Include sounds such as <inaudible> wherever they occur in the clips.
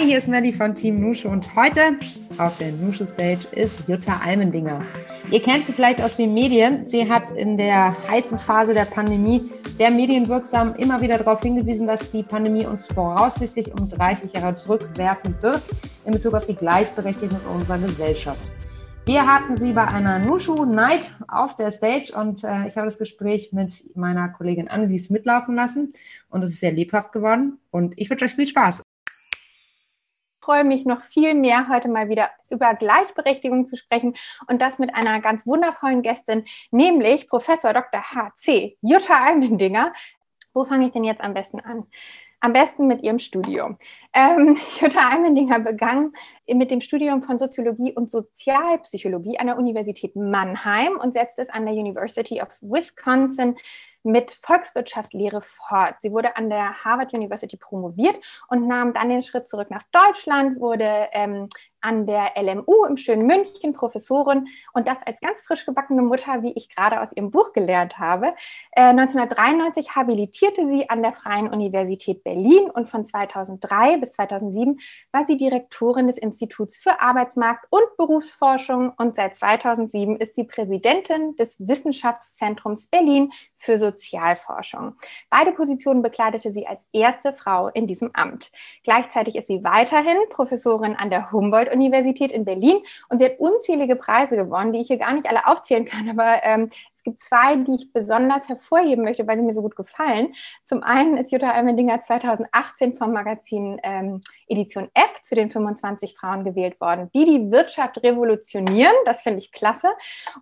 Hi, hier ist Melly von Team Nushu und heute auf der Nushu Stage ist Jutta Almendinger. Ihr kennt sie vielleicht aus den Medien. Sie hat in der heißen Phase der Pandemie sehr medienwirksam immer wieder darauf hingewiesen, dass die Pandemie uns voraussichtlich um 30 Jahre zurückwerfen wird in Bezug auf die Gleichberechtigung in unserer Gesellschaft. Wir hatten sie bei einer Nushu Night auf der Stage und äh, ich habe das Gespräch mit meiner Kollegin Annelies mitlaufen lassen und es ist sehr lebhaft geworden und ich wünsche euch viel Spaß. Ich freue mich noch viel mehr, heute mal wieder über Gleichberechtigung zu sprechen und das mit einer ganz wundervollen Gästin, nämlich Professor Dr. H.C. Jutta Almendinger. Wo fange ich denn jetzt am besten an? Am besten mit ihrem Studium. Ähm, Jutta Almendinger begann mit dem Studium von Soziologie und Sozialpsychologie an der Universität Mannheim und setzte es an der University of Wisconsin mit Volkswirtschaftslehre fort. Sie wurde an der Harvard University promoviert und nahm dann den Schritt zurück nach Deutschland, wurde ähm, an der LMU im schönen München Professorin und das als ganz frisch gebackene Mutter, wie ich gerade aus ihrem Buch gelernt habe. Äh, 1993 habilitierte sie an der Freien Universität Berlin und von 2003 bis 2007 war sie Direktorin des Instituts für Arbeitsmarkt und Berufsforschung und seit 2007 ist sie Präsidentin des Wissenschaftszentrums Berlin für Sozialforschung. Beide Positionen bekleidete sie als erste Frau in diesem Amt. Gleichzeitig ist sie weiterhin Professorin an der Humboldt-Universität in Berlin und sie hat unzählige Preise gewonnen, die ich hier gar nicht alle aufzählen kann, aber ähm, es gibt zwei, die ich besonders hervorheben möchte, weil sie mir so gut gefallen. Zum einen ist Jutta Almendinger 2018 vom Magazin ähm, Edition F zu den 25 Frauen gewählt worden, die die Wirtschaft revolutionieren. Das finde ich klasse.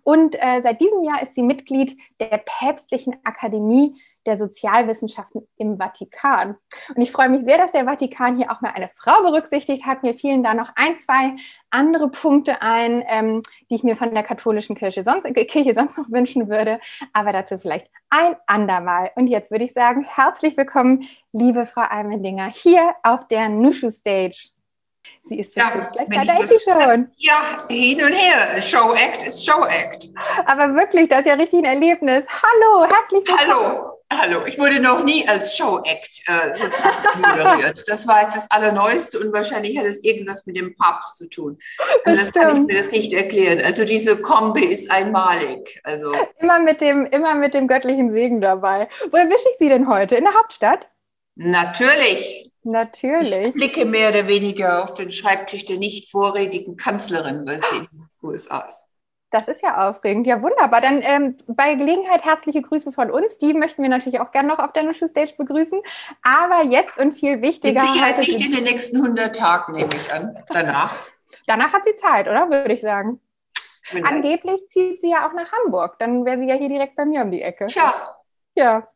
Und äh, seit diesem Jahr ist sie Mitglied der Päpstlichen Akademie der Sozialwissenschaften im Vatikan. Und ich freue mich sehr, dass der Vatikan hier auch mal eine Frau berücksichtigt hat. Mir fielen da noch ein, zwei andere Punkte ein, ähm, die ich mir von der katholischen Kirche sonst, äh, Kirche sonst noch wünschen würde. Aber dazu vielleicht ein andermal. Und jetzt würde ich sagen, herzlich willkommen, liebe Frau Almendinger, hier auf der Nushu Stage. Sie ist bestimmt ja, gleich da, da ist sie schon. Ja, hin und her. Show Act ist Show Act. Aber wirklich, das ist ja richtig ein Erlebnis. Hallo, herzlich willkommen. Hallo. Hallo, ich wurde noch nie als Show-Act äh, sozusagen moderiert. Das war jetzt das Allerneueste und wahrscheinlich hat es irgendwas mit dem Papst zu tun. Und das kann ich mir das nicht erklären. Also diese Kombi ist einmalig. Also immer mit dem, immer mit dem göttlichen Segen dabei. Wo erwische ich Sie denn heute? In der Hauptstadt? Natürlich. Natürlich. Ich blicke mehr oder weniger auf den Schreibtisch der nicht vorrätigen Kanzlerin, weil sie in den USA ist. Das ist ja aufregend. Ja, wunderbar. Dann ähm, bei Gelegenheit herzliche Grüße von uns. Die möchten wir natürlich auch gerne noch auf der Nushu Stage begrüßen. Aber jetzt und viel wichtiger. Mit Sicherheit nicht in den nächsten 100 Tagen, nehme ich an. Danach. Danach hat sie Zeit, oder? Würde ich sagen. Vielleicht. Angeblich zieht sie ja auch nach Hamburg. Dann wäre sie ja hier direkt bei mir um die Ecke. Tja. Ja.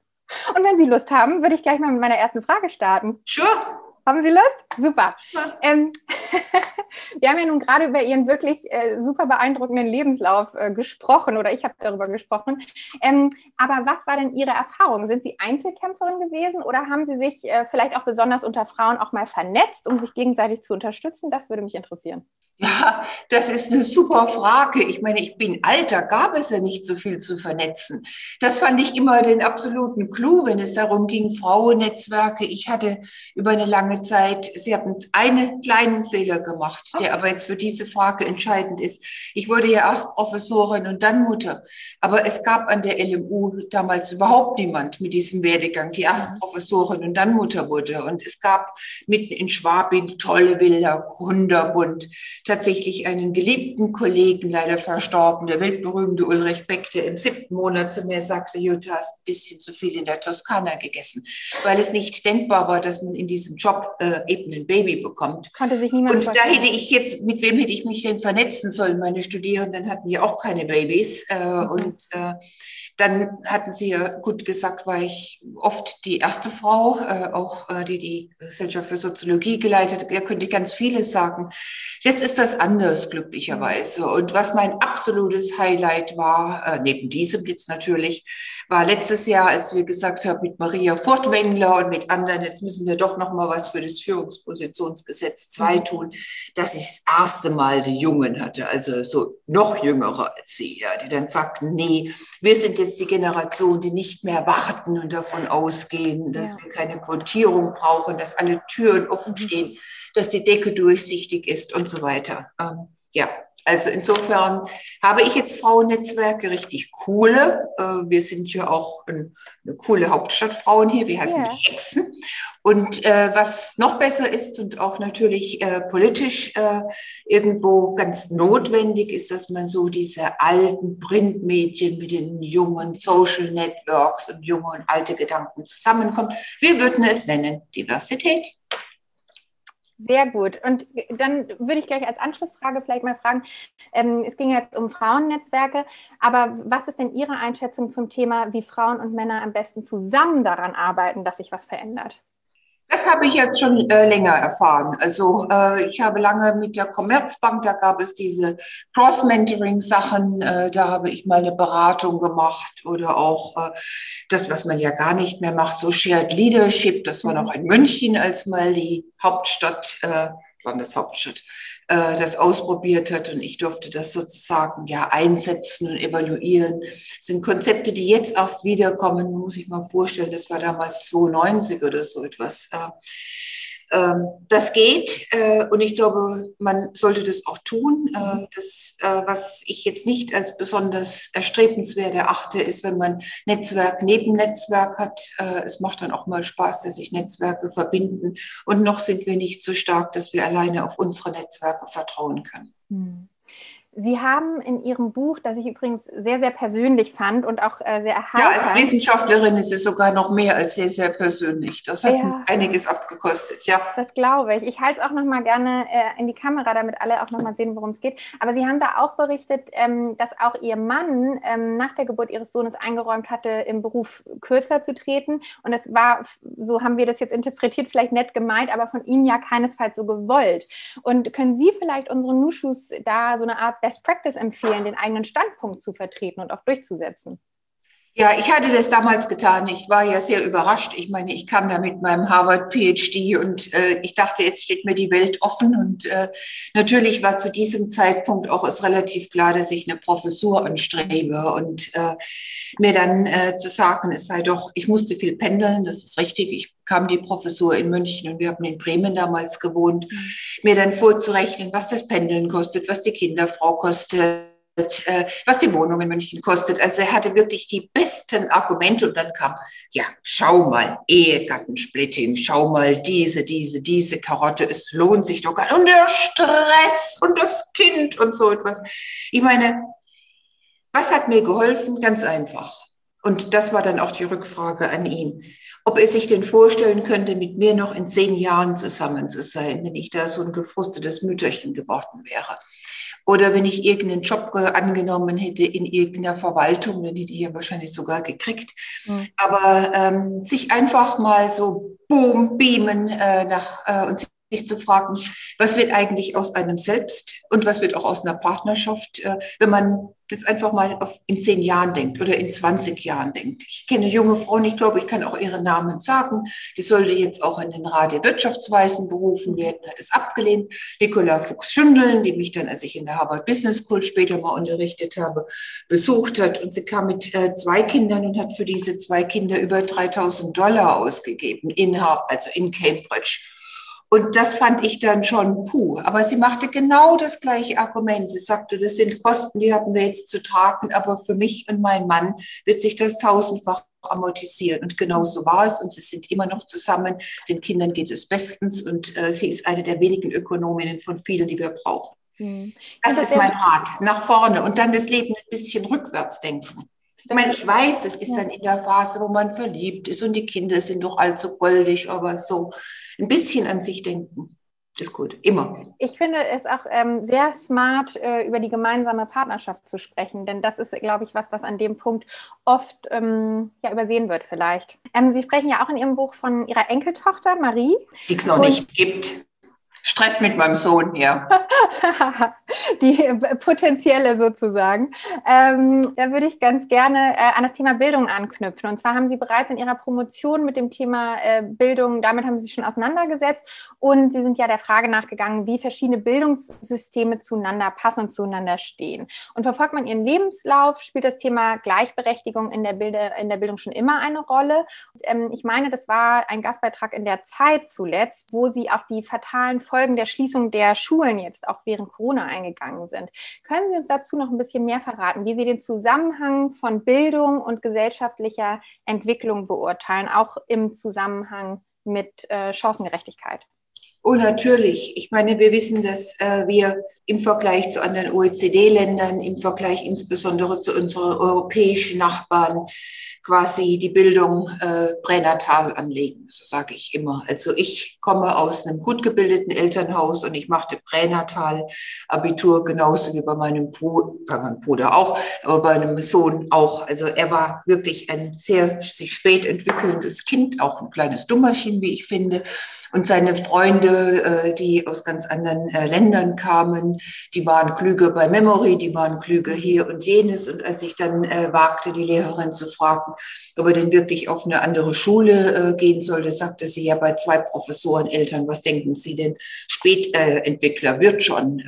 Und wenn Sie Lust haben, würde ich gleich mal mit meiner ersten Frage starten. Sure. Haben Sie Lust? Super. Ja. Ähm, <laughs> wir haben ja nun gerade über Ihren wirklich äh, super beeindruckenden Lebenslauf äh, gesprochen oder ich habe darüber gesprochen. Ähm, aber was war denn Ihre Erfahrung? Sind Sie Einzelkämpferin gewesen oder haben Sie sich äh, vielleicht auch besonders unter Frauen auch mal vernetzt, um sich gegenseitig zu unterstützen? Das würde mich interessieren. Ja, das ist eine super Frage. Ich meine, ich bin alt, da gab es ja nicht so viel zu vernetzen. Das fand ich immer den absoluten Clou, wenn es darum ging, Frauennetzwerke. Ich hatte über eine lange Zeit, Sie haben einen kleinen Fehler gemacht, der aber jetzt für diese Frage entscheidend ist. Ich wurde ja erst Professorin und dann Mutter. Aber es gab an der LMU damals überhaupt niemand mit diesem Werdegang, die erst mhm. Professorin und dann Mutter wurde. Und es gab mitten in Schwabing tolle Villa, Gründerbund tatsächlich einen geliebten Kollegen, leider verstorben, der weltberühmte Ulrich Beck, der im siebten Monat zu mir sagte, Jutta, hast ein bisschen zu viel in der Toskana gegessen, weil es nicht denkbar war, dass man in diesem Job äh, eben ein Baby bekommt. Konnte sich niemand Und da hätte ich jetzt, mit wem hätte ich mich denn vernetzen sollen? Meine Studierenden hatten ja auch keine Babys. Äh, mhm. Und äh, dann hatten sie ja gut gesagt, war ich oft die erste Frau, äh, auch äh, die die Gesellschaft für Soziologie geleitet. Da könnte ich ganz vieles sagen. Jetzt ist das anders, glücklicherweise. Und was mein absolutes Highlight war, äh, neben diesem jetzt natürlich, war letztes Jahr, als wir gesagt haben, mit Maria Furtwängler und mit anderen, jetzt müssen wir doch noch mal was für das Führungspositionsgesetz 2 mhm. tun, dass ich das erste Mal die Jungen hatte, also so noch jüngere als sie, ja, die dann sagten, nee, wir sind jetzt die Generation, die nicht mehr warten und davon ausgehen, dass ja. wir keine Quotierung brauchen, dass alle Türen offen stehen, dass die Decke durchsichtig ist und so weiter. Ähm, ja, also insofern habe ich jetzt Frauennetzwerke, richtig coole. Äh, wir sind ja auch eine coole Hauptstadtfrauen hier, wir heißen ja. die Hexen. Und äh, was noch besser ist und auch natürlich äh, politisch äh, irgendwo ganz notwendig ist, dass man so diese alten Printmedien mit den jungen Social Networks und junge und alte Gedanken zusammenkommt. Wir würden es nennen Diversität. Sehr gut. Und dann würde ich gleich als Anschlussfrage vielleicht mal fragen, ähm, es ging jetzt um Frauennetzwerke, aber was ist denn Ihre Einschätzung zum Thema, wie Frauen und Männer am besten zusammen daran arbeiten, dass sich was verändert? Das habe ich jetzt schon äh, länger erfahren. Also äh, ich habe lange mit der Commerzbank, da gab es diese Cross-Mentoring-Sachen, äh, da habe ich mal eine Beratung gemacht oder auch äh, das, was man ja gar nicht mehr macht, so Shared Leadership, das war noch in München, als mal die Hauptstadt, äh, Landeshauptstadt, äh, das ausprobiert hat und ich durfte das sozusagen ja einsetzen und evaluieren. Das sind Konzepte, die jetzt erst wiederkommen, muss ich mal vorstellen. Das war damals 92 oder so etwas. Äh, das geht äh, und ich glaube, man sollte das auch tun. Äh, das, äh, was ich jetzt nicht als besonders erstrebenswert erachte, ist, wenn man Netzwerk neben Netzwerk hat. es macht dann auch mal Spaß, dass sich Netzwerke verbinden. Und noch sind wir nicht so stark, dass wir alleine auf unsere Netzwerke vertrauen können. Mhm. Sie haben in Ihrem Buch, das ich übrigens sehr, sehr persönlich fand und auch äh, sehr erhalten. Ja, als Wissenschaftlerin ist es sogar noch mehr als sehr, sehr persönlich. Das hat ja, einiges abgekostet, ja. Das glaube ich. Ich halte es auch noch mal gerne äh, in die Kamera, damit alle auch noch mal sehen, worum es geht. Aber Sie haben da auch berichtet, ähm, dass auch Ihr Mann ähm, nach der Geburt Ihres Sohnes eingeräumt hatte, im Beruf kürzer zu treten. Und das war, so haben wir das jetzt interpretiert, vielleicht nett gemeint, aber von Ihnen ja keinesfalls so gewollt. Und können Sie vielleicht unseren Nuschus da so eine Art Best Practice empfehlen, den eigenen Standpunkt zu vertreten und auch durchzusetzen? Ja, ich hatte das damals getan. Ich war ja sehr überrascht. Ich meine, ich kam da mit meinem Harvard-PhD und äh, ich dachte, jetzt steht mir die Welt offen. Und äh, natürlich war zu diesem Zeitpunkt auch es relativ klar, dass ich eine Professur anstrebe. Und äh, mir dann äh, zu sagen, es sei doch, ich musste viel pendeln, das ist richtig. Ich kam die Professur in München und wir haben in Bremen damals gewohnt, mhm. mir dann vorzurechnen, was das Pendeln kostet, was die Kinderfrau kostet äh, was die Wohnung in München kostet. Also er hatte wirklich die besten Argumente und dann kam, ja, schau mal, Ehegattensplitting, schau mal diese, diese, diese Karotte, es lohnt sich doch gar nicht. Und der Stress und das Kind und so etwas. Ich meine, was hat mir geholfen? Ganz einfach. Und das war dann auch die Rückfrage an ihn. Ob er sich denn vorstellen könnte, mit mir noch in zehn Jahren zusammen zu sein, wenn ich da so ein gefrustetes Mütterchen geworden wäre. Oder wenn ich irgendeinen Job angenommen hätte in irgendeiner Verwaltung, dann hätte ich ja wahrscheinlich sogar gekriegt. Mhm. Aber ähm, sich einfach mal so boom, beamen äh, nach äh, und sich zu fragen, was wird eigentlich aus einem selbst und was wird auch aus einer Partnerschaft, äh, wenn man jetzt einfach mal auf, in zehn Jahren denkt oder in 20 Jahren denkt. Ich kenne junge Frauen, ich glaube, ich kann auch ihre Namen sagen. Die sollte jetzt auch in den Rat der Wirtschaftsweisen berufen werden, hat es abgelehnt. Nicola Fuchs-Schündeln, die mich dann, als ich in der Harvard Business School später mal unterrichtet habe, besucht hat. Und sie kam mit äh, zwei Kindern und hat für diese zwei Kinder über 3000 Dollar ausgegeben, in, also in Cambridge. Und das fand ich dann schon puh. Aber sie machte genau das gleiche Argument. Sie sagte, das sind Kosten, die haben wir jetzt zu tragen, aber für mich und meinen Mann wird sich das tausendfach amortisieren. Und genau so war es. Und sie sind immer noch zusammen. Den Kindern geht es bestens. Und äh, sie ist eine der wenigen Ökonominnen von vielen, die wir brauchen. Hm. Das, das ist mein Rat. Nach vorne. Und dann das Leben ein bisschen rückwärts denken. Ich meine, ich weiß, es ist ja. dann in der Phase, wo man verliebt ist und die Kinder sind doch allzu goldig, aber so ein bisschen an sich denken ist gut, immer. Ich finde es auch ähm, sehr smart, äh, über die gemeinsame Partnerschaft zu sprechen, denn das ist, glaube ich, was, was an dem Punkt oft ähm, ja, übersehen wird vielleicht. Ähm, Sie sprechen ja auch in Ihrem Buch von Ihrer Enkeltochter Marie. Die es noch nicht gibt. Stress mit meinem Sohn, ja. <laughs> Die potenzielle sozusagen. Ähm, da würde ich ganz gerne äh, an das Thema Bildung anknüpfen. Und zwar haben Sie bereits in Ihrer Promotion mit dem Thema äh, Bildung, damit haben Sie sich schon auseinandergesetzt. Und Sie sind ja der Frage nachgegangen, wie verschiedene Bildungssysteme zueinander passen und zueinander stehen. Und verfolgt man Ihren Lebenslauf, spielt das Thema Gleichberechtigung in der, Bilde, in der Bildung schon immer eine Rolle. Und, ähm, ich meine, das war ein Gastbeitrag in der Zeit zuletzt, wo Sie auf die fatalen Folgen der Schließung der Schulen jetzt auch während Corona eingegangen sind. Können Sie uns dazu noch ein bisschen mehr verraten, wie Sie den Zusammenhang von Bildung und gesellschaftlicher Entwicklung beurteilen, auch im Zusammenhang mit äh, Chancengerechtigkeit? Oh, natürlich. Ich meine, wir wissen, dass äh, wir im Vergleich zu anderen OECD-Ländern, im Vergleich insbesondere zu unseren europäischen Nachbarn, quasi die Bildung äh, pränatal anlegen, so sage ich immer. Also ich komme aus einem gut gebildeten Elternhaus und ich machte pränatal Abitur genauso wie bei meinem, Bruder, bei meinem Bruder auch, aber bei meinem Sohn auch. Also er war wirklich ein sehr sich spät entwickelndes Kind, auch ein kleines Dummerchen, wie ich finde. Und seine Freunde, äh, die aus ganz anderen äh, Ländern kamen, die waren klüger bei Memory, die waren klüger hier und jenes. Und als ich dann äh, wagte, die Lehrerin zu fragen, ob er denn wirklich auf eine andere Schule gehen sollte, sagte sie ja bei zwei Professoren Eltern, was denken Sie denn? Spätentwickler wird schon.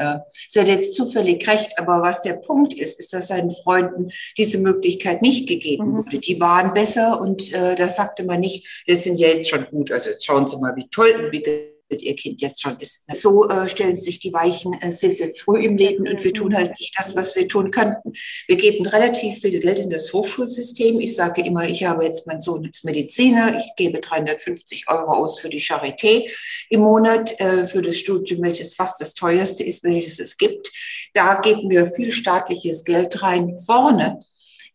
Sie hat jetzt zufällig recht, aber was der Punkt ist, ist, dass seinen Freunden diese Möglichkeit nicht gegeben mhm. wurde. Die waren besser und da sagte man nicht, das sind ja jetzt schon gut, also jetzt schauen Sie mal, wie toll entwickelt ihr Kind jetzt schon ist. So äh, stellen sich die Weichen äh, sehr, früh im Leben und wir tun halt nicht das, was wir tun könnten. Wir geben relativ viel Geld in das Hochschulsystem. Ich sage immer, ich habe jetzt meinen Sohn als Mediziner. Ich gebe 350 Euro aus für die Charité im Monat, äh, für das Studium, welches fast das teuerste ist, welches es gibt. Da geben wir viel staatliches Geld rein. Vorne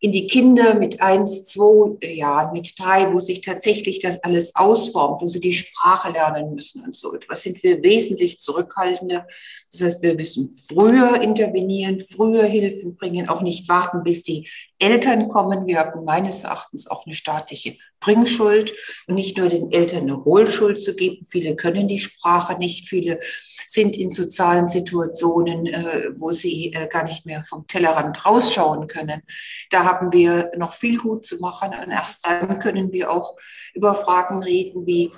in die Kinder mit eins, zwei Jahren, mit drei, wo sich tatsächlich das alles ausformt, wo sie die Sprache lernen müssen und so etwas, sind wir wesentlich zurückhaltender. Das heißt, wir müssen früher intervenieren, früher Hilfen bringen, auch nicht warten, bis die Eltern kommen. Wir haben meines Erachtens auch eine staatliche Bringschuld und nicht nur den Eltern eine Hohlschuld zu geben. Viele können die Sprache nicht, viele sind in sozialen Situationen, äh, wo sie äh, gar nicht mehr vom Tellerrand rausschauen können. Da haben wir noch viel gut zu machen und erst dann können wir auch über Fragen reden wie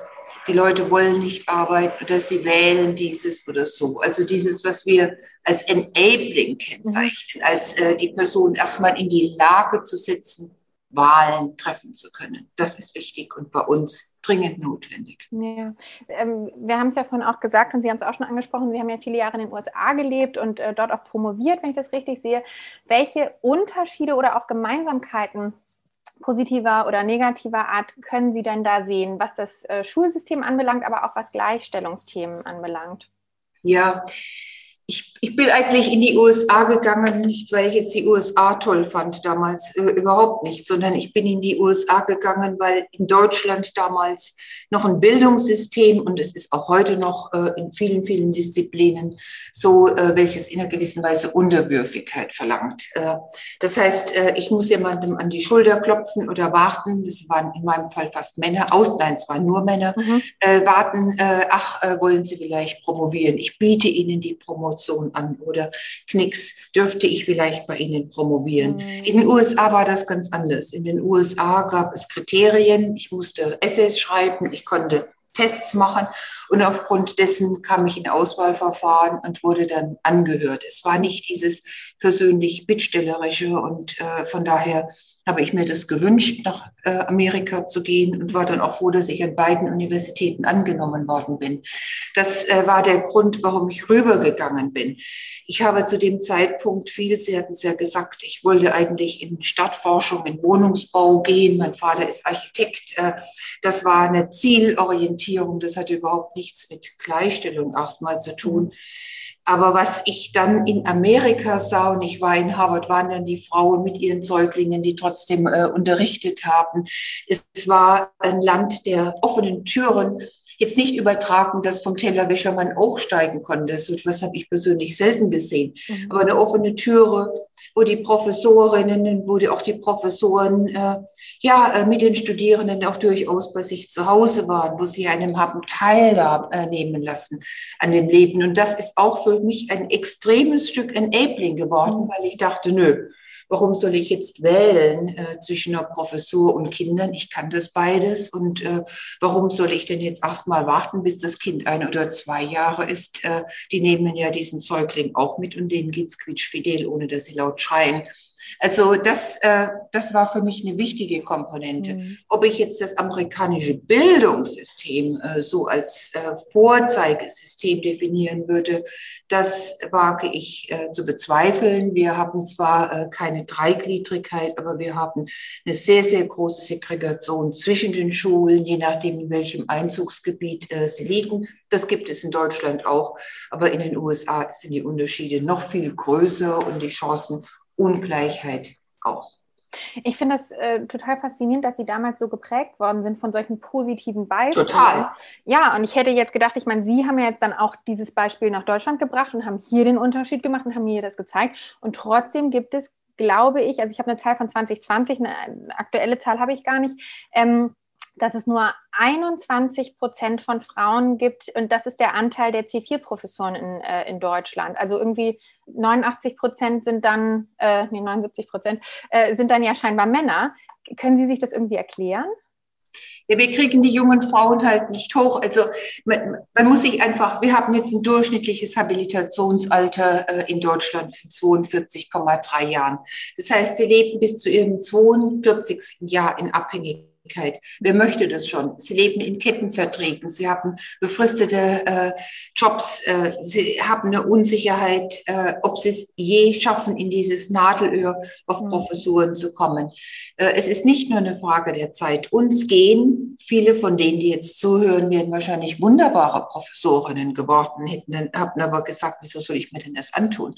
die Leute wollen nicht arbeiten oder sie wählen dieses oder so. Also dieses, was wir als Enabling kennzeichnen, mhm. als äh, die Person erstmal in die Lage zu setzen, Wahlen treffen zu können. Das ist wichtig und bei uns dringend notwendig. Ja. Ähm, wir haben es ja vorhin auch gesagt und Sie haben es auch schon angesprochen, Sie haben ja viele Jahre in den USA gelebt und äh, dort auch promoviert, wenn ich das richtig sehe. Welche Unterschiede oder auch Gemeinsamkeiten positiver oder negativer Art können Sie denn da sehen, was das äh, Schulsystem anbelangt, aber auch was Gleichstellungsthemen anbelangt? Ja, ich, ich bin eigentlich in die USA gegangen, nicht weil ich jetzt die USA toll fand damals, äh, überhaupt nicht, sondern ich bin in die USA gegangen, weil in Deutschland damals noch ein Bildungssystem und es ist auch heute noch äh, in vielen, vielen Disziplinen so, äh, welches in einer gewissen Weise Unterwürfigkeit verlangt. Äh, das heißt, äh, ich muss jemandem an die Schulter klopfen oder warten, das waren in meinem Fall fast Männer, aus, nein, es waren nur Männer, mhm. Äh, warten, ach, wollen Sie vielleicht promovieren? Ich biete Ihnen die Promotion Promotion an oder Knicks, dürfte ich vielleicht bei Ihnen promovieren. Mhm. In den USA war das ganz anders. In den USA gab es Kriterien. Ich musste Essays schreiben, ich konnte Tests machen und aufgrund dessen kam ich in Auswahlverfahren und wurde dann angehört. Es war nicht dieses persönlich bittstellerische und äh, von daher habe ich mir das gewünscht, nach äh, Amerika zu gehen und war dann auch froh, dass ich an beiden Universitäten angenommen worden bin. Das äh, war der Grund, warum ich rübergegangen bin. Ich habe zu dem Zeitpunkt viel, Sie hatten es ja gesagt, ich wollte eigentlich in Stadtforschung, in Wohnungsbau gehen. Mein Vater ist Architekt. Äh, das war eine Zielorientierung. Das hatte überhaupt nichts mit Gleichstellung erstmal zu tun. Mhm. Aber was ich dann in Amerika sah, und ich war in Harvard, waren dann die Frauen mit ihren Säuglingen, die trotzdem äh, unterrichtet haben. Es war ein Land der offenen Türen. Jetzt nicht übertragen, dass vom Tellerwäscher man auch steigen konnte. So etwas habe ich persönlich selten gesehen. Mhm. Aber eine offene Türe, wo die Professorinnen, wo die, auch die Professoren äh, ja äh, mit den Studierenden auch durchaus bei sich zu Hause waren, wo sie einem haben teilnehmen lassen an dem Leben. Und das ist auch für mich ein extremes Stück Enabling geworden, mhm. weil ich dachte, nö, warum soll ich jetzt wählen äh, zwischen einer Professur und Kindern? Ich kann das beides. Und äh, warum soll ich denn jetzt erstmal warten, bis das Kind ein oder zwei Jahre ist? Äh, die nehmen ja diesen Säugling auch mit und denen geht's quietschfidel, ohne dass sie laut schreien. Also das, äh, das war für mich eine wichtige Komponente. Mhm. Ob ich jetzt das amerikanische Bildungssystem äh, so als äh, Vorzeigesystem definieren würde, das wage ich zu bezweifeln. Wir haben zwar keine Dreigliedrigkeit, aber wir haben eine sehr, sehr große Segregation zwischen den Schulen, je nachdem, in welchem Einzugsgebiet sie liegen. Das gibt es in Deutschland auch, aber in den USA sind die Unterschiede noch viel größer und die Chancen Ungleichheit auch. Ich finde das äh, total faszinierend, dass Sie damals so geprägt worden sind von solchen positiven Beispielen. Total. Ja, und ich hätte jetzt gedacht, ich meine, Sie haben ja jetzt dann auch dieses Beispiel nach Deutschland gebracht und haben hier den Unterschied gemacht und haben mir das gezeigt. Und trotzdem gibt es, glaube ich, also ich habe eine Zahl von 2020, eine, eine aktuelle Zahl habe ich gar nicht, ähm, dass es nur 21 Prozent von Frauen gibt und das ist der Anteil der C4-Professoren in, äh, in Deutschland. Also irgendwie 89 Prozent sind dann, äh, nee, 79 Prozent äh, sind dann ja scheinbar Männer. Können Sie sich das irgendwie erklären? Ja, wir kriegen die jungen Frauen halt nicht hoch. Also man, man muss sich einfach, wir haben jetzt ein durchschnittliches Habilitationsalter äh, in Deutschland von 42,3 Jahren. Das heißt, sie leben bis zu ihrem 42. Jahr in Abhängigkeit Wer möchte das schon? Sie leben in Kettenverträgen, sie haben befristete äh, Jobs, äh, sie haben eine Unsicherheit, äh, ob sie es je schaffen, in dieses Nadelöhr auf mhm. Professuren zu kommen. Äh, es ist nicht nur eine Frage der Zeit. Uns gehen, viele von denen, die jetzt zuhören, werden wahrscheinlich wunderbare Professorinnen geworden, hätten haben aber gesagt, wieso soll ich mir denn das antun?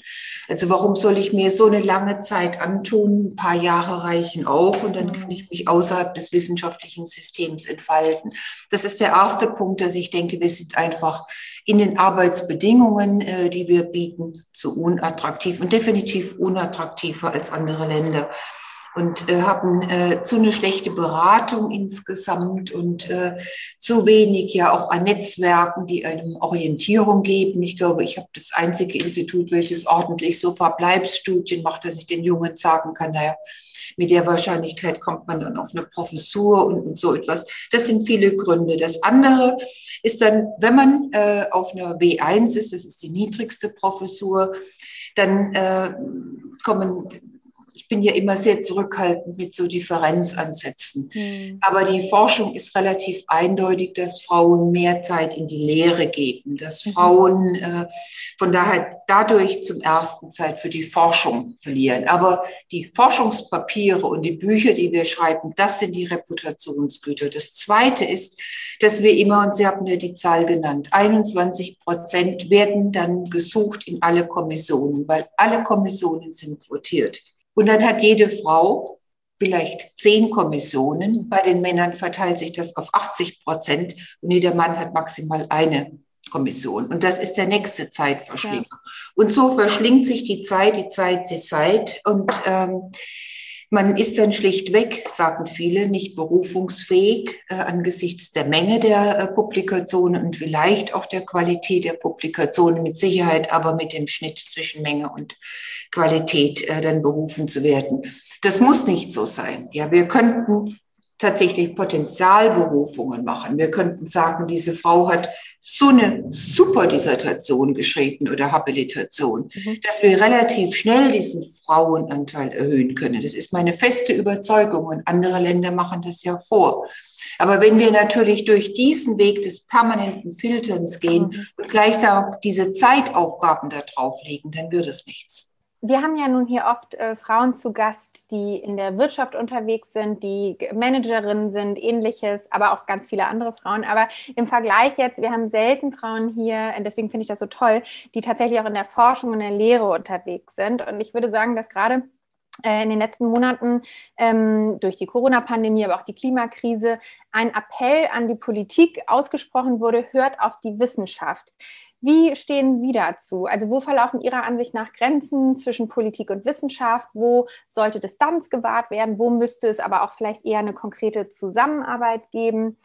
Also warum soll ich mir so eine lange Zeit antun? Ein paar Jahre reichen auch und dann kann ich mich außerhalb des Wissens wissenschaftlichen Systems entfalten. Das ist der erste Punkt, dass ich denke, wir sind einfach in den Arbeitsbedingungen, äh, die wir bieten, zu unattraktiv und definitiv unattraktiver als andere Länder und äh, haben äh, zu eine schlechte Beratung insgesamt und äh, zu wenig ja auch an Netzwerken, die einem Orientierung geben. Ich glaube, ich habe das einzige Institut, welches ordentlich so Verbleibsstudien macht, dass ich den Jungen sagen kann, naja, mit der Wahrscheinlichkeit kommt man dann auf eine Professur und, und so etwas. Das sind viele Gründe. Das andere ist dann, wenn man äh, auf einer W1 ist, das ist die niedrigste Professur, dann äh, kommen ich bin ja immer sehr zurückhaltend mit so Differenzansätzen. Mhm. Aber die Forschung ist relativ eindeutig, dass Frauen mehr Zeit in die Lehre geben, dass mhm. Frauen äh, von daher dadurch zum ersten Zeit für die Forschung verlieren. Aber die Forschungspapiere und die Bücher, die wir schreiben, das sind die Reputationsgüter. Das Zweite ist, dass wir immer, und Sie haben ja die Zahl genannt, 21 Prozent werden dann gesucht in alle Kommissionen, weil alle Kommissionen sind quotiert. Und dann hat jede Frau vielleicht zehn Kommissionen. Bei den Männern verteilt sich das auf 80 Prozent und jeder Mann hat maximal eine Kommission. Und das ist der nächste Zeitverschlinger. Ja. Und so verschlingt sich die Zeit, die Zeit, die Zeit. Und ähm, man ist dann schlichtweg, sagen viele, nicht berufungsfähig äh, angesichts der Menge der äh, Publikationen und vielleicht auch der Qualität der Publikationen mit Sicherheit, aber mit dem Schnitt zwischen Menge und Qualität äh, dann berufen zu werden. Das muss nicht so sein. Ja, wir könnten tatsächlich Potenzialberufungen machen. Wir könnten sagen, diese Frau hat so eine super Dissertation geschrieben oder Habilitation, mhm. dass wir relativ schnell diesen Frauenanteil erhöhen können. Das ist meine feste Überzeugung und andere Länder machen das ja vor. Aber wenn wir natürlich durch diesen Weg des permanenten Filterns gehen mhm. und gleichzeitig diese Zeitaufgaben da drauflegen, dann wird es nichts wir haben ja nun hier oft äh, Frauen zu Gast, die in der Wirtschaft unterwegs sind, die Managerinnen sind, ähnliches, aber auch ganz viele andere Frauen. Aber im Vergleich jetzt, wir haben selten Frauen hier, deswegen finde ich das so toll, die tatsächlich auch in der Forschung und der Lehre unterwegs sind. Und ich würde sagen, dass gerade äh, in den letzten Monaten ähm, durch die Corona-Pandemie, aber auch die Klimakrise ein Appell an die Politik ausgesprochen wurde, hört auf die Wissenschaft. Wie stehen Sie dazu? Also wo verlaufen Ihrer Ansicht nach Grenzen zwischen Politik und Wissenschaft? Wo sollte Distanz gewahrt werden? Wo müsste es aber auch vielleicht eher eine konkrete Zusammenarbeit geben?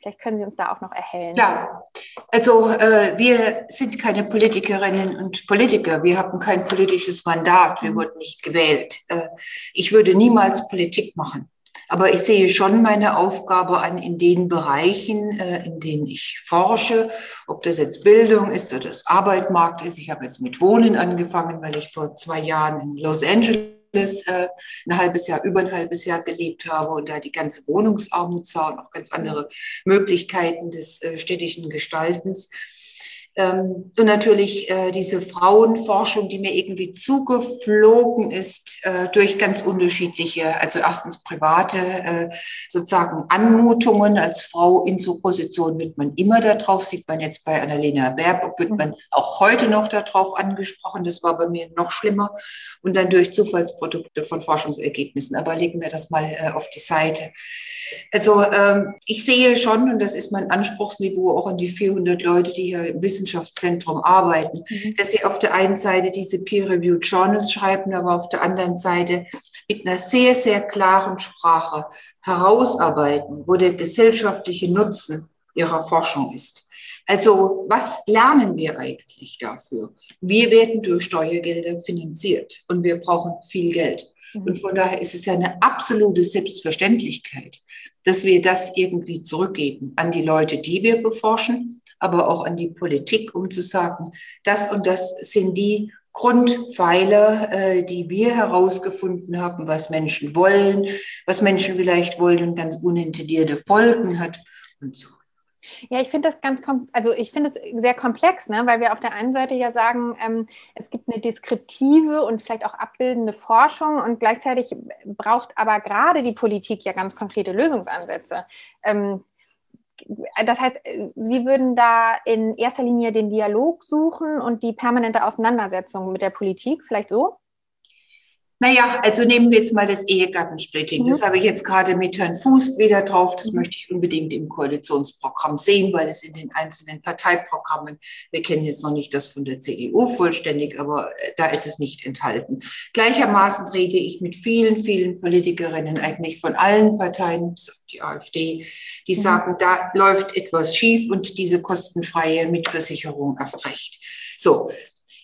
Vielleicht können Sie uns da auch noch erhellen. Ja, also äh, wir sind keine Politikerinnen und Politiker. Wir haben kein politisches Mandat. Wir mhm. wurden nicht gewählt. Äh, ich würde niemals Politik machen. Aber ich sehe schon meine Aufgabe an in den Bereichen, äh, in denen ich forsche, ob das jetzt Bildung ist oder das Arbeitsmarkt ist. Ich habe jetzt mit Wohnen angefangen, weil ich vor zwei Jahren in Los Angeles äh, ein halbes Jahr, über ein halbes Jahr gelebt habe und da die ganze Wohnungsarmut sah und auch ganz andere Möglichkeiten des äh, städtischen Gestaltens. Ähm, und natürlich äh, diese Frauenforschung, die mir irgendwie zugeflogen ist äh, durch ganz unterschiedliche, also erstens private äh, sozusagen Anmutungen. Als Frau in so Position wird man immer darauf, sieht man jetzt bei Annalena Baerbock, wird man auch heute noch darauf angesprochen. Das war bei mir noch schlimmer. Und dann durch Zufallsprodukte von Forschungsergebnissen. Aber legen wir das mal äh, auf die Seite. Also ähm, ich sehe schon, und das ist mein Anspruchsniveau auch an die 400 Leute, die hier im Wissenschaftszentrum arbeiten, mhm. dass sie auf der einen Seite diese Peer-Reviewed Journals schreiben, aber auf der anderen Seite mit einer sehr, sehr klaren Sprache herausarbeiten, wo der gesellschaftliche Nutzen ihrer Forschung ist. Also was lernen wir eigentlich dafür? Wir werden durch Steuergelder finanziert und wir brauchen viel Geld. Und mhm. von daher ist es ja eine absolute Selbstverständlichkeit, dass wir das irgendwie zurückgeben an die Leute, die wir beforschen, aber auch an die Politik, um zu sagen, das und das sind die Grundpfeiler, äh, die wir herausgefunden haben, was Menschen wollen, was Menschen vielleicht wollen und ganz unintendierte Folgen hat und so. Ja, ich finde das ganz, also ich finde es sehr komplex, ne? weil wir auf der einen Seite ja sagen, ähm, es gibt eine deskriptive und vielleicht auch abbildende Forschung und gleichzeitig braucht aber gerade die Politik ja ganz konkrete Lösungsansätze. Ähm, das heißt, Sie würden da in erster Linie den Dialog suchen und die permanente Auseinandersetzung mit der Politik, vielleicht so? Naja, also nehmen wir jetzt mal das Ehegattensplitting. Mhm. Das habe ich jetzt gerade mit Herrn Fuß wieder drauf. Das mhm. möchte ich unbedingt im Koalitionsprogramm sehen, weil es in den einzelnen Parteiprogrammen, wir kennen jetzt noch nicht das von der CDU vollständig, aber äh, da ist es nicht enthalten. Gleichermaßen rede ich mit vielen, vielen Politikerinnen eigentlich von allen Parteien, die AfD, die mhm. sagen, da läuft etwas schief und diese kostenfreie Mitversicherung erst recht. So,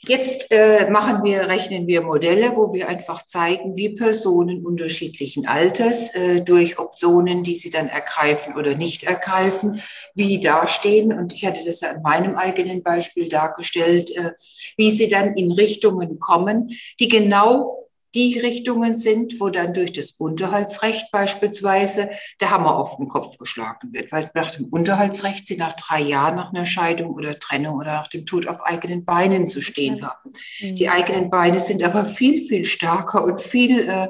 Jetzt äh, machen wir, rechnen wir Modelle, wo wir einfach zeigen, wie Personen unterschiedlichen Alters äh, durch Optionen, die sie dann ergreifen oder nicht ergreifen, wie dastehen. Und ich hatte das ja an meinem eigenen Beispiel dargestellt, äh, wie sie dann in Richtungen kommen, die genau die Richtungen sind, wo dann durch das Unterhaltsrecht beispielsweise der Hammer auf den Kopf geschlagen wird. Weil nach dem Unterhaltsrecht sie nach drei Jahren nach einer Scheidung oder Trennung oder nach dem Tod auf eigenen Beinen zu stehen haben. Die eigenen Beine sind aber viel, viel stärker und viel äh,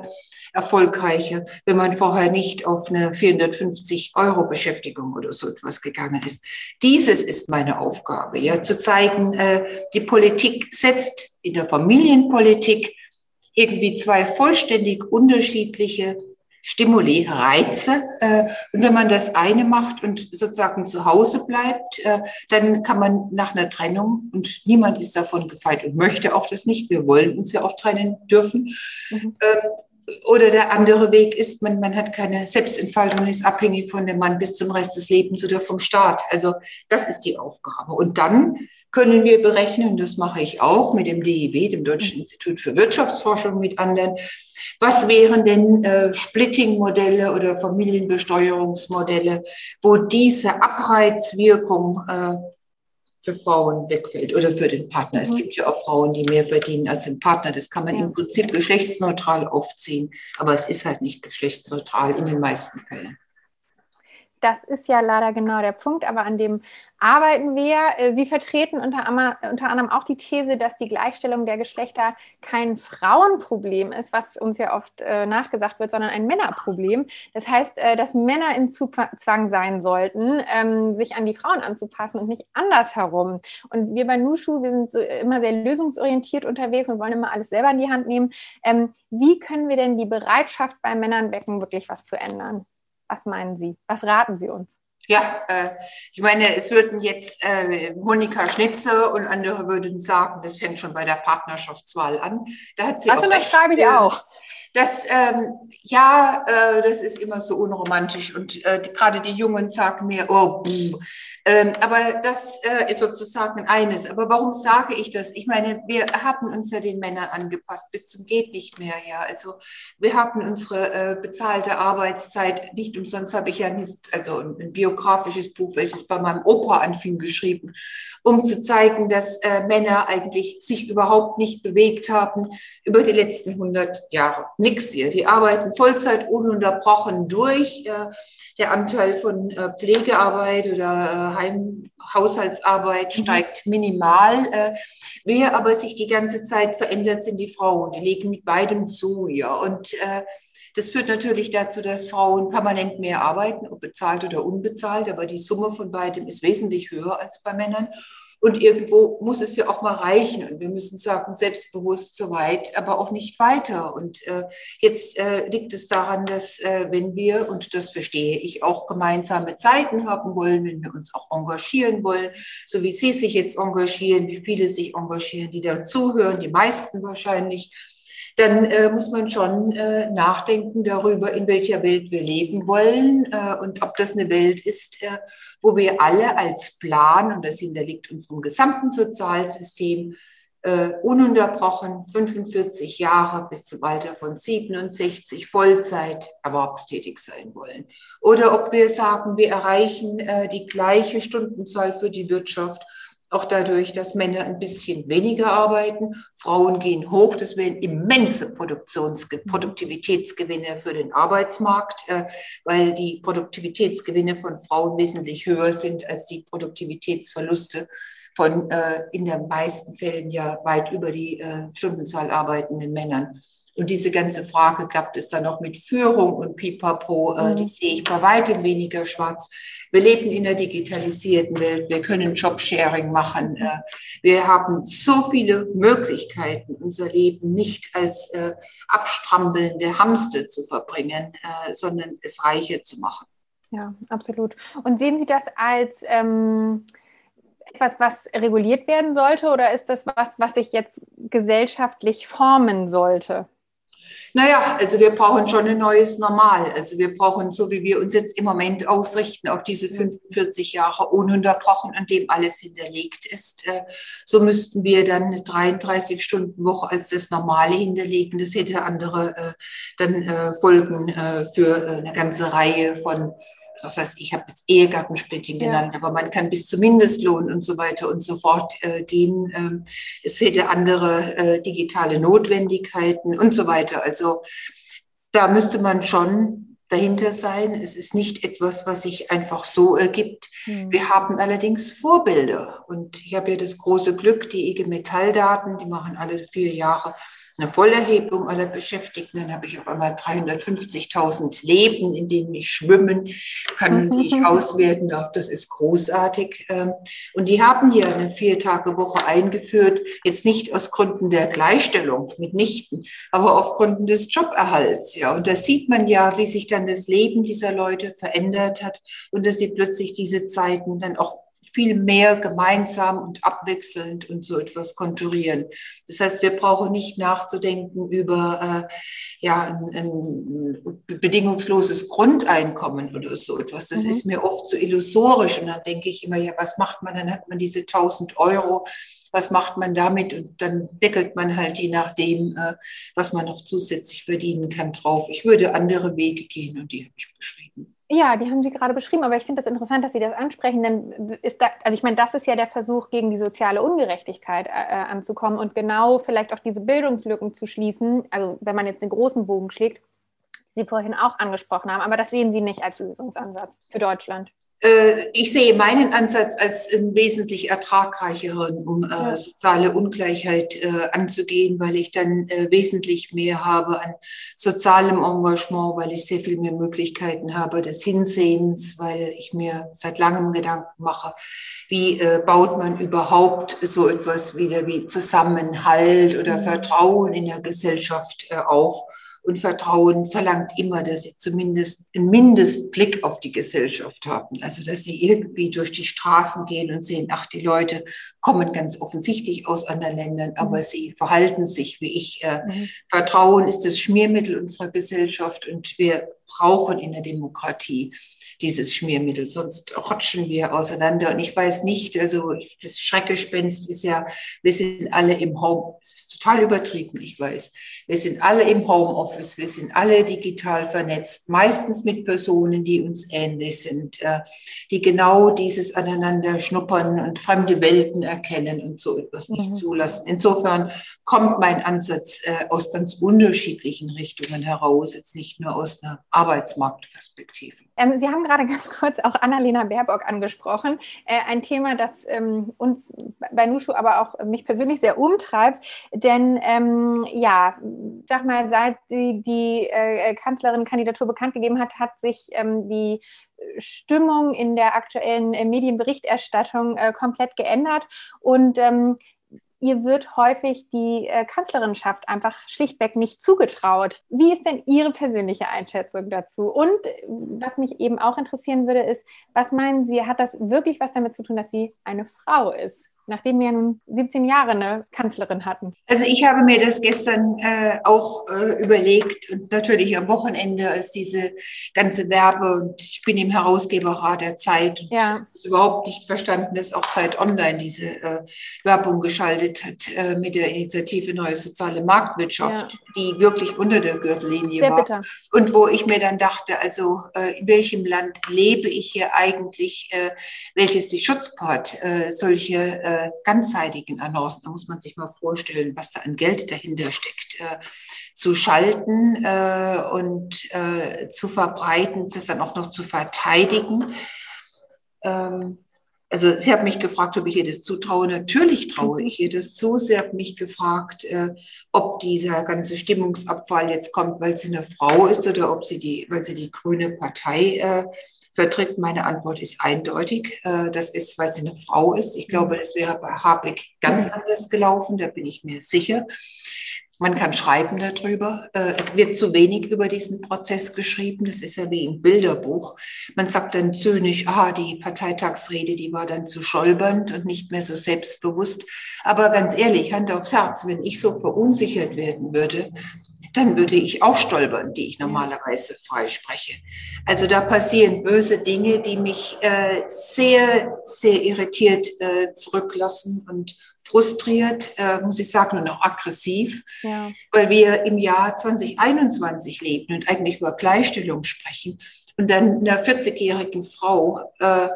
erfolgreicher, wenn man vorher nicht auf eine 450 Euro Beschäftigung oder so etwas gegangen ist. Dieses ist meine Aufgabe, ja, zu zeigen, äh, die Politik setzt in der Familienpolitik irgendwie zwei vollständig unterschiedliche Stimuli, Reize. Äh, und wenn man das eine macht und sozusagen zu Hause bleibt, äh, dann kann man nach einer Trennung, und niemand ist davon gefeit und möchte auch das nicht, wir wollen uns ja auch trennen dürfen. Mhm. Ähm, oder der andere Weg ist, man, man hat keine Selbstentfaltung, ist abhängig von dem Mann bis zum Rest des Lebens oder vom Staat. Also das ist die Aufgabe. Und dann können wir berechnen, das mache ich auch mit dem DIW, dem Deutschen Institut für Wirtschaftsforschung, mit anderen, was wären denn äh, Splitting-Modelle oder Familienbesteuerungsmodelle, wo diese Abreizwirkung äh, für Frauen wegfällt oder für den Partner. Mhm. Es gibt ja auch Frauen, die mehr verdienen als den Partner. Das kann man im Prinzip geschlechtsneutral aufziehen, aber es ist halt nicht geschlechtsneutral in den meisten Fällen. Das ist ja leider genau der Punkt, aber an dem arbeiten wir. Äh, Sie vertreten unter, unter anderem auch die These, dass die Gleichstellung der Geschlechter kein Frauenproblem ist, was uns ja oft äh, nachgesagt wird, sondern ein Männerproblem. Das heißt, äh, dass Männer in Zugzwang sein sollten, ähm, sich an die Frauen anzupassen und nicht andersherum. Und wir bei Nushu, wir sind so immer sehr lösungsorientiert unterwegs und wollen immer alles selber in die Hand nehmen. Ähm, wie können wir denn die Bereitschaft bei Männern wecken, wirklich was zu ändern? Was meinen Sie? Was raten Sie uns? Ja, äh, ich meine, es würden jetzt äh, Monika Schnitze und andere würden sagen, das fängt schon bei der Partnerschaftswahl an. Da hat sie das unterschreibe ich auch. Das, ähm, ja, äh, das ist immer so unromantisch und äh, gerade die Jungen sagen mir, oh, ähm, aber das äh, ist sozusagen eines. Aber warum sage ich das? Ich meine, wir haben uns ja den Männern angepasst bis zum geht nicht mehr. Ja, also wir haben unsere äh, bezahlte Arbeitszeit nicht umsonst habe ich ja nicht, also ein biografisches Buch, welches bei meinem Opa anfing, geschrieben, um zu zeigen, dass äh, Männer eigentlich sich überhaupt nicht bewegt haben über die letzten 100 Jahre nichts hier. Die arbeiten Vollzeit ununterbrochen durch. Der Anteil von äh, Pflegearbeit oder äh, Heim Haushaltsarbeit mhm. steigt minimal. Äh, wer aber sich die ganze Zeit verändert, sind die Frauen. Die legen mit beidem zu. Ja. Und das führt natürlich dazu, dass Frauen permanent mehr arbeiten, ob bezahlt oder unbezahlt, aber die Summe von beidem ist wesentlich höher als bei Männern. Und irgendwo muss es ja auch mal reichen. Und wir müssen sagen, selbstbewusst so weit, aber auch nicht weiter. Und äh, jetzt äh, liegt es daran, dass äh, wenn wir, und das verstehe ich, auch gemeinsame Zeiten haben wollen, wenn wir uns auch engagieren wollen, so wie Sie sich jetzt engagieren, wie viele sich engagieren, die da zuhören, die meisten wahrscheinlich, dann äh, muss man schon äh, nachdenken darüber, in welcher Welt wir leben wollen äh, und ob das eine Welt ist, äh, wo wir alle als Plan, und das hinterliegt unserem gesamten Sozialsystem, äh, ununterbrochen 45 Jahre bis zum Alter von 67 Vollzeit erwerbstätig sein wollen. Oder ob wir sagen, wir erreichen äh, die gleiche Stundenzahl für die Wirtschaft auch dadurch, dass Männer ein bisschen weniger arbeiten, Frauen gehen hoch. Das wären immense Produktions Produktivitätsgewinne für den Arbeitsmarkt, äh, weil die Produktivitätsgewinne von Frauen wesentlich höher sind als die Produktivitätsverluste von äh, in den meisten Fällen ja weit über die äh, Stundenzahl arbeitenden Männern. Und diese ganze Frage gab es dann noch mit Führung und Pipapo, äh, mhm. die sehe ich bei weitem weniger schwarz. Wir leben in einer digitalisierten Welt, wir können Jobsharing machen, äh, wir haben so viele Möglichkeiten, unser Leben nicht als äh, abstrampelnde Hamster zu verbringen, äh, sondern es reicher zu machen. Ja, absolut. Und sehen Sie das als... Ähm etwas, was reguliert werden sollte oder ist das was, was sich jetzt gesellschaftlich formen sollte? Naja, also wir brauchen schon ein neues Normal. Also wir brauchen, so wie wir uns jetzt im Moment ausrichten, auf diese 45 Jahre ununterbrochen, an dem alles hinterlegt ist, äh, so müssten wir dann eine 33 Stunden Woche als das Normale hinterlegen. Das hätte andere äh, dann äh, Folgen für eine ganze Reihe von das heißt, ich habe jetzt Ehegattensplitting ja. genannt, aber man kann bis zum Mindestlohn und so weiter und so fort äh, gehen. Ähm, es hätte andere äh, digitale Notwendigkeiten und so weiter. Also da müsste man schon dahinter sein. Es ist nicht etwas, was sich einfach so ergibt. Mhm. Wir haben allerdings Vorbilder. Und ich habe ja das große Glück, die IG Metalldaten, die machen alle vier Jahre eine Vollerhebung aller Beschäftigten. Dann habe ich auf einmal 350.000 Leben, in denen ich schwimmen kann, die ich auswerten darf. Das ist großartig. Ähm, und die haben hier eine Vier-Tage-Woche eingeführt, jetzt nicht aus Gründen der Gleichstellung mitnichten, aber auf Gründen des Joberhalts. Ja, und da sieht man ja, wie sich dann das Leben dieser Leute verändert hat und dass sie plötzlich diese Zeiten dann auch viel mehr gemeinsam und abwechselnd und so etwas konturieren. Das heißt, wir brauchen nicht nachzudenken über äh, ja, ein, ein, bedingungsloses Grundeinkommen oder so etwas. Das mhm. ist mir oft so illusorisch. Und dann denke ich immer, ja, was macht man? Dann hat man diese 1000 Euro was macht man damit und dann deckelt man halt je nachdem, äh, was man noch zusätzlich verdienen kann, drauf. Ich würde andere Wege gehen und die habe ich beschrieben. Ja, die haben Sie gerade beschrieben, aber ich finde das interessant, dass Sie das ansprechen, denn ist da, also ich meine, das ist ja der Versuch, gegen die soziale Ungerechtigkeit äh, äh, anzukommen und genau vielleicht auch diese Bildungslücken zu schließen. Also wenn man jetzt den großen Bogen schlägt, Sie vorhin auch angesprochen haben. Aber das sehen Sie nicht als Lösungsansatz für Deutschland. Äh, ich sehe meinen Ansatz als einen wesentlich ertragreicheren, um äh, soziale Ungleichheit äh, anzugehen, weil ich dann äh, wesentlich mehr habe an sozialem Engagement, weil ich sehr viel mehr Möglichkeiten habe des Hinsehens, weil ich mir seit langem Gedanken mache, wie äh, baut man überhaupt so etwas wieder wie Zusammenhalt oder mhm. Vertrauen in der Gesellschaft äh, auf und Vertrauen verlangt immer, dass sie zumindest einen Mindestblick auf die Gesellschaft haben. Also, dass sie irgendwie durch die Straßen gehen und sehen, ach, die Leute kommen ganz offensichtlich aus anderen Ländern, aber mhm. sie verhalten sich wie ich. Äh, mhm. Vertrauen ist das Schmiermittel unserer Gesellschaft und wir brauchen in der Demokratie dieses Schmiermittel, sonst rutschen wir auseinander. Und ich weiß nicht, also das Schreckgespenst ist ja, wir sind alle im Home, es ist total übertrieben, ich weiß. Wir sind alle im Homeoffice, wir sind alle digital vernetzt, meistens mit Personen, die uns ähnlich sind, äh, die genau dieses aneinander schnuppern und fremde Welten erkennen und so etwas nicht mhm. zulassen. Insofern kommt mein Ansatz äh, aus ganz unterschiedlichen Richtungen heraus, jetzt nicht nur aus einer Arbeitsmarktperspektive. Ähm, Sie haben gerade <laughs> ganz kurz auch Annalena Baerbock angesprochen. Äh, ein Thema, das ähm, uns bei Nushu, aber auch mich persönlich sehr umtreibt. Denn ähm, ja, sag mal, seit sie die äh, Kanzlerin-Kandidatur bekannt gegeben hat, hat sich ähm, die Stimmung in der aktuellen äh, Medienberichterstattung äh, komplett geändert. Und ähm, ihr wird häufig die äh, Kanzlerinschaft einfach schlichtweg nicht zugetraut. Wie ist denn Ihre persönliche Einschätzung dazu? Und äh, was mich eben auch interessieren würde, ist, was meinen Sie, hat das wirklich was damit zu tun, dass sie eine Frau ist? Nachdem wir nun 17 Jahre eine Kanzlerin hatten? Also ich habe mir das gestern äh, auch äh, überlegt und natürlich am Wochenende, als diese ganze Werbe und ich bin im Herausgeberrat der Zeit und ja. überhaupt nicht verstanden, dass auch Zeit Online diese äh, Werbung geschaltet hat äh, mit der Initiative Neue Soziale Marktwirtschaft, ja. die wirklich unter der Gürtellinie Sehr war. Bitter. Und wo ich mir dann dachte, also äh, in welchem Land lebe ich hier eigentlich, äh, welches die Schutzpart solche äh, ganzseitigen Annoncen, da muss man sich mal vorstellen, was da an Geld dahinter steckt, äh, zu schalten äh, und äh, zu verbreiten, das dann auch noch zu verteidigen. Ähm, also sie hat mich gefragt, ob ich ihr das zutraue. Natürlich traue ich ihr das zu. Sie hat mich gefragt, äh, ob dieser ganze Stimmungsabfall jetzt kommt, weil sie eine Frau ist oder ob sie die, weil sie die grüne Partei äh, vertritt. Meine Antwort ist eindeutig. Äh, das ist, weil sie eine Frau ist. Ich glaube, das wäre bei Habeck ganz anders gelaufen, da bin ich mir sicher. Man kann schreiben darüber. Äh, es wird zu wenig über diesen Prozess geschrieben. Das ist ja wie im Bilderbuch. Man sagt dann zynisch, ah, die Parteitagsrede, die war dann zu scholbernd und nicht mehr so selbstbewusst. Aber ganz ehrlich, Hand aufs Herz, wenn ich so verunsichert werden würde, dann würde ich auch stolpern, die ich normalerweise freispreche. Also da passieren böse Dinge, die mich äh, sehr, sehr irritiert äh, zurücklassen und frustriert, äh, muss ich sagen, und auch aggressiv, ja. weil wir im Jahr 2021 leben und eigentlich über Gleichstellung sprechen und dann einer 40-jährigen Frau äh,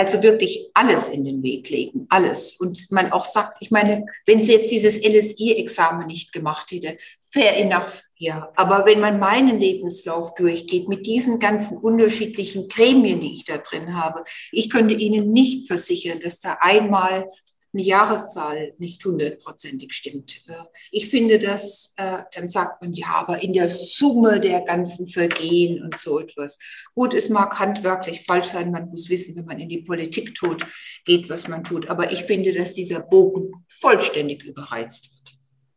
also wirklich alles in den Weg legen, alles. Und man auch sagt, ich meine, wenn sie jetzt dieses LSI-Examen nicht gemacht hätte, fair enough, ja. Aber wenn man meinen Lebenslauf durchgeht mit diesen ganzen unterschiedlichen Gremien, die ich da drin habe, ich könnte Ihnen nicht versichern, dass da einmal eine Jahreszahl nicht hundertprozentig stimmt. Äh, ich finde das, äh, dann sagt man, ja, aber in der Summe der ganzen Vergehen und so etwas. Gut, es mag handwerklich falsch sein, man muss wissen, wenn man in die Politik tut, geht, was man tut. Aber ich finde, dass dieser Bogen vollständig überreizt wird.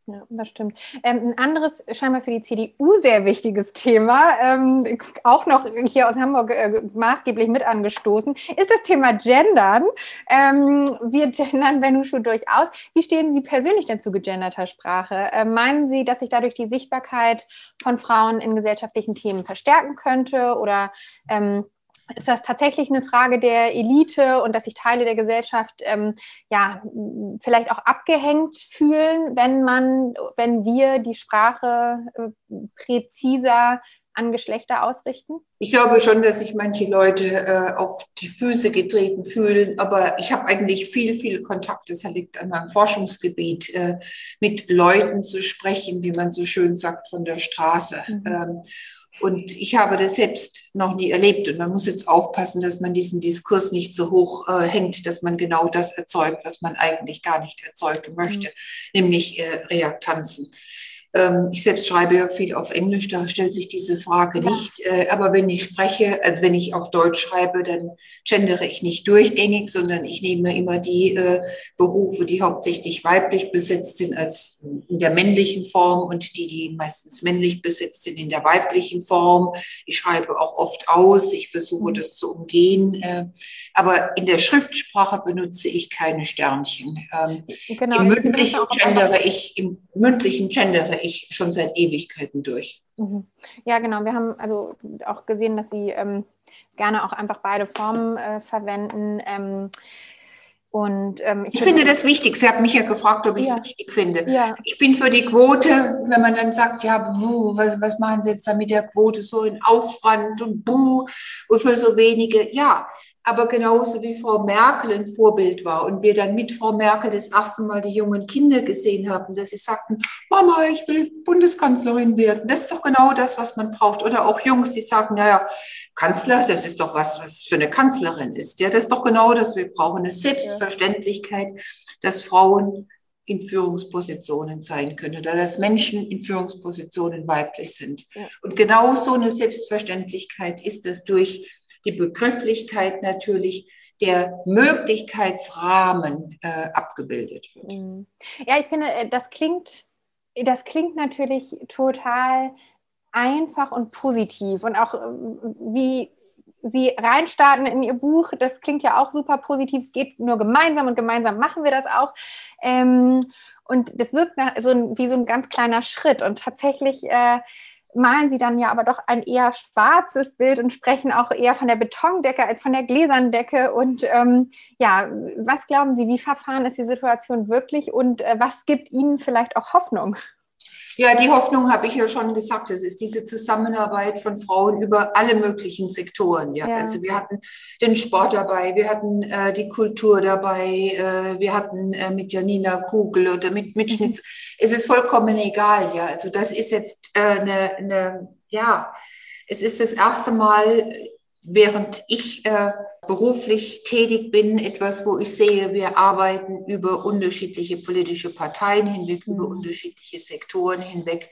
Ja, das stimmt. Ähm, ein anderes, scheinbar für die CDU sehr wichtiges Thema, ähm, auch noch hier aus Hamburg äh, maßgeblich mit angestoßen, ist das Thema Gendern. Ähm, wir gendern Benuschu durchaus. Wie stehen Sie persönlich denn zu gegenderter Sprache? Äh, meinen Sie, dass sich dadurch die Sichtbarkeit von Frauen in gesellschaftlichen Themen verstärken könnte oder ähm, ist das tatsächlich eine Frage der Elite und dass sich Teile der Gesellschaft ähm, ja vielleicht auch abgehängt fühlen, wenn man, wenn wir die Sprache äh, präziser an Geschlechter ausrichten? Ich glaube schon, dass sich manche Leute äh, auf die Füße getreten fühlen, aber ich habe eigentlich viel, viel Kontakt, das liegt an meinem Forschungsgebiet, äh, mit Leuten zu sprechen, wie man so schön sagt, von der Straße. Mhm. Ähm, Und ich habe das selbst noch nie erlebt. Und man muss jetzt aufpassen, dass man diesen Diskurs nicht so hoch äh, hängt, dass man genau das erzeugt, was man eigentlich gar nicht erzeugen möchte, mhm. nämlich äh, Reaktanzen. Ähm, ich selbst schreibe ja viel auf Englisch, da stellt sich diese Frage nicht. Äh, aber wenn ich spreche, also wenn ich auf Deutsch schreibe, dann gendere ich nicht durchgängig, sondern ich nehme immer die äh, Berufe, die hauptsächlich weiblich besetzt sind, als in der männlichen Form und die, die meistens männlich besetzt sind, in der weiblichen Form. Ich schreibe auch oft aus, ich versuche mhm. das zu umgehen. Äh, aber in der Schriftsprache benutze ich keine Sternchen. Ähm, genau, Im mündlichen gendere ich, im mündlichen gendere ich schon seit Ewigkeiten durch. Mhm. Ja, genau. Wir haben also auch gesehen, dass Sie ähm, gerne auch einfach beide Formen äh, verwenden. Ähm, und, ähm, ich, ich finde das wichtig. Sie haben mich ja gefragt, ob ich es ja. wichtig finde. Ja. Ich bin für die Quote, wenn man dann sagt, ja, buh, was, was machen Sie jetzt da mit der Quote so in Aufwand und buh, wofür so wenige? Ja, aber genauso wie Frau Merkel ein Vorbild war und wir dann mit Frau Merkel das erste Mal die jungen Kinder gesehen haben, dass sie sagten, Mama, ich will Bundeskanzlerin werden. Das ist doch genau das, was man braucht. Oder auch Jungs, die sagen, naja, Kanzler, das ist doch was, was für eine Kanzlerin ist. Ja, das ist doch genau das, wir brauchen eine Selbstverständlichkeit, dass Frauen in Führungspositionen sein können oder dass Menschen in Führungspositionen weiblich sind. Und genau so eine Selbstverständlichkeit ist es durch die Begrifflichkeit natürlich der Möglichkeitsrahmen äh, abgebildet wird. Mhm. Ja, ich finde, äh, das klingt, das klingt natürlich total einfach und positiv und auch äh, wie Sie reinstarten in Ihr Buch, das klingt ja auch super positiv. Es geht nur gemeinsam und gemeinsam machen wir das auch. Ähm, und das wirkt nach, so ein, wie so ein ganz kleiner Schritt. Und tatsächlich äh, malen sie dann ja aber doch ein eher schwarzes Bild und sprechen auch eher von der Betondecke als von der Gläserndecke. Und ähm, ja, was glauben Sie, wie verfahren ist die Situation wirklich und äh, was gibt Ihnen vielleicht auch Hoffnung? Ja, die Hoffnung habe ich ja schon gesagt. Es ist diese Zusammenarbeit von Frauen über alle möglichen Sektoren. Ja, ja. also wir hatten den Sport dabei, wir hatten äh, die Kultur dabei, äh, wir hatten äh, mit Janina Kugel oder mit, mit mhm. Schnitz. Es ist vollkommen egal. Ja, also das ist jetzt äh, eine, eine, ja, es ist das erste Mal während ich äh, beruflich tätig bin, etwas, wo ich sehe, wir arbeiten über unterschiedliche politische Parteien hinweg, mhm. über unterschiedliche Sektoren hinweg.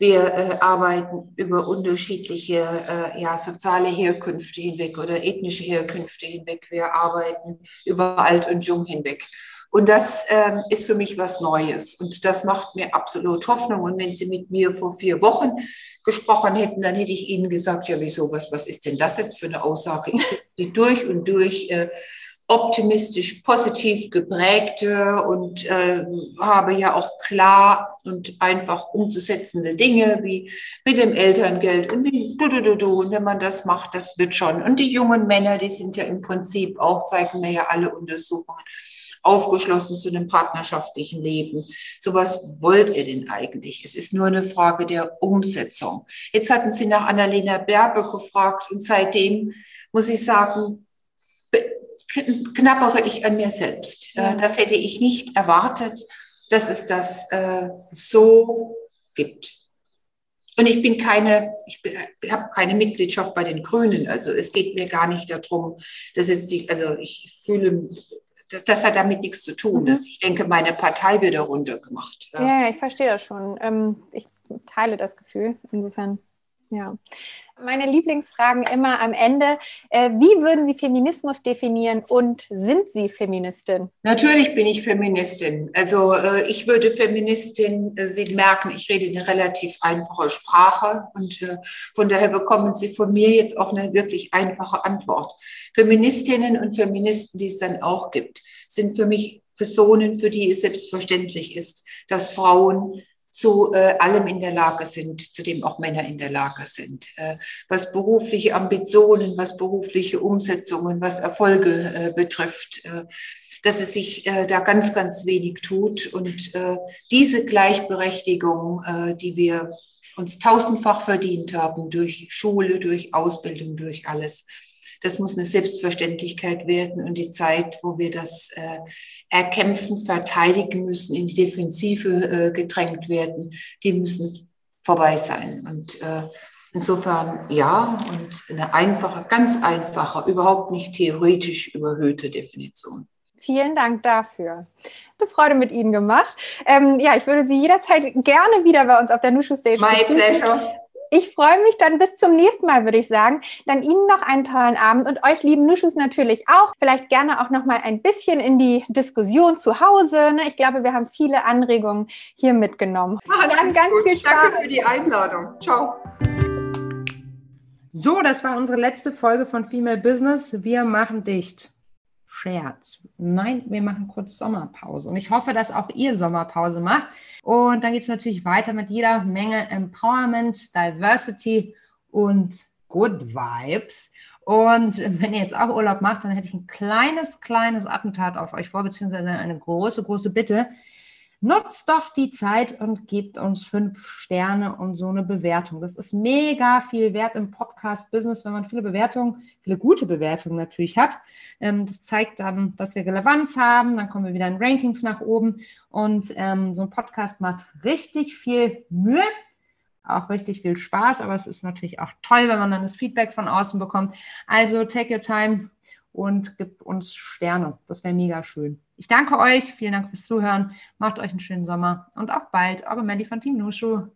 Wir äh, arbeiten über unterschiedliche äh, ja, soziale Herkünfte hinweg oder ethnische Herkünfte hinweg. Wir arbeiten über alt und jung hinweg. Und das ähm, ist für mich was Neues. Und das macht mir absolut Hoffnung. Und wenn Sie mit mir vor vier Wochen gesprochen hätten, dann hätte ich Ihnen gesagt, ja, wieso, was, was ist denn das jetzt für eine Aussage? Ich bin durch und durch äh, optimistisch, positiv geprägte und äh, habe ja auch klar und einfach umzusetzende Dinge wie mit dem Elterngeld und wie du, du, du, du. Und wenn man das macht, das wird schon. Und die jungen Männer, die sind ja im Prinzip auch, zeigen mir ja alle Untersuchungen, aufgeschlossen zu einem partnerschaftlichen Leben. So was wollt ihr denn eigentlich? Es ist nur eine Frage der Umsetzung. Jetzt hatten Sie nach Annalena Berbe gefragt und seitdem muss ich sagen, knappere ich an mir selbst. Äh, das hätte ich nicht erwartet, dass es das äh, so gibt. Und ich bin keine, ich, ich habe keine Mitgliedschaft bei den Grünen. Also es geht mir gar nicht darum, dass jetzt die, also ich fühle das, das, hat damit nichts zu tun. Mhm. Ich denke, meine Partei wird darunter gemacht. Ja, ja ich verstehe das schon. Ähm, ich teile das Gefühl. Insofern, ja. Meine Lieblingsfragen immer am Ende. Äh, wie würden Sie Feminismus definieren und sind Sie Feministin? Natürlich bin ich Feministin. Also äh, ich würde Feministin, äh, Sie merken, ich rede eine relativ einfache Sprache und von daher bekommen Sie von mir jetzt auch eine wirklich einfache Antwort. Feministinnen und Feministen, die es dann auch gibt, sind für mich Personen, für die es selbstverständlich ist, dass Frauen zu äh, allem in der Lage sind, zu dem auch Männer in der Lage sind. Äh, was berufliche Ambitionen, was berufliche Umsetzungen, was Erfolge äh, betrifft, äh, dass es sich äh, da ganz, ganz wenig tut. Und äh, diese Gleichberechtigung, äh, die wir uns tausendfach verdient haben durch Schule, durch Ausbildung, durch alles, das muss eine Selbstverständlichkeit werden und die Zeit, wo wir das äh, erkämpfen, verteidigen müssen, in die Defensive äh, gedrängt werden, die müssen vorbei sein. Und äh, Insofern ja und eine einfache, ganz einfache, überhaupt nicht theoretisch überhöhte Definition. Vielen Dank dafür. Eine Freude mit Ihnen gemacht. Ähm, ja, ich würde Sie jederzeit gerne wieder bei uns auf der Nushu Stage. My pleasure. Ich freue mich dann bis zum nächsten Mal, würde ich sagen. Dann Ihnen noch einen tollen Abend und euch lieben Nuschus natürlich auch. Vielleicht gerne auch noch mal ein bisschen in die Diskussion zu Hause. Ne? Ich glaube, wir haben viele Anregungen hier mitgenommen. Ah, dann ganz gut. viel Spaß. Danke für die Einladung. Ciao. So, das war unsere letzte Folge von Female Business. Wir machen dicht. Scherz. Nein, wir machen kurz Sommerpause. Und ich hoffe, dass auch ihr Sommerpause macht. Und dann geht es natürlich weiter mit jeder Menge Empowerment, Diversity und Good Vibes. Und wenn ihr jetzt auch Urlaub macht, dann hätte ich ein kleines, kleines Attentat auf euch vor, beziehungsweise eine große, große Bitte. Nutzt doch die Zeit und gebt uns fünf Sterne und so eine Bewertung. Das ist mega viel wert im Podcast-Business, wenn man viele Bewertungen, viele gute Bewertungen natürlich hat. Ähm, das zeigt dann, dass wir Relevanz haben. Dann kommen wir wieder in Rankings nach oben. Und ähm, so ein Podcast macht richtig viel Mühe, auch richtig viel Spaß. Aber es ist natürlich auch toll, wenn man dann das Feedback von außen bekommt. Also take your time und gebt uns Sterne. Das wäre mega schön. Ich danke euch. Vielen Dank fürs Zuhören. Macht euch einen schönen Sommer und auf bald. Eure Melly von Team Nushu.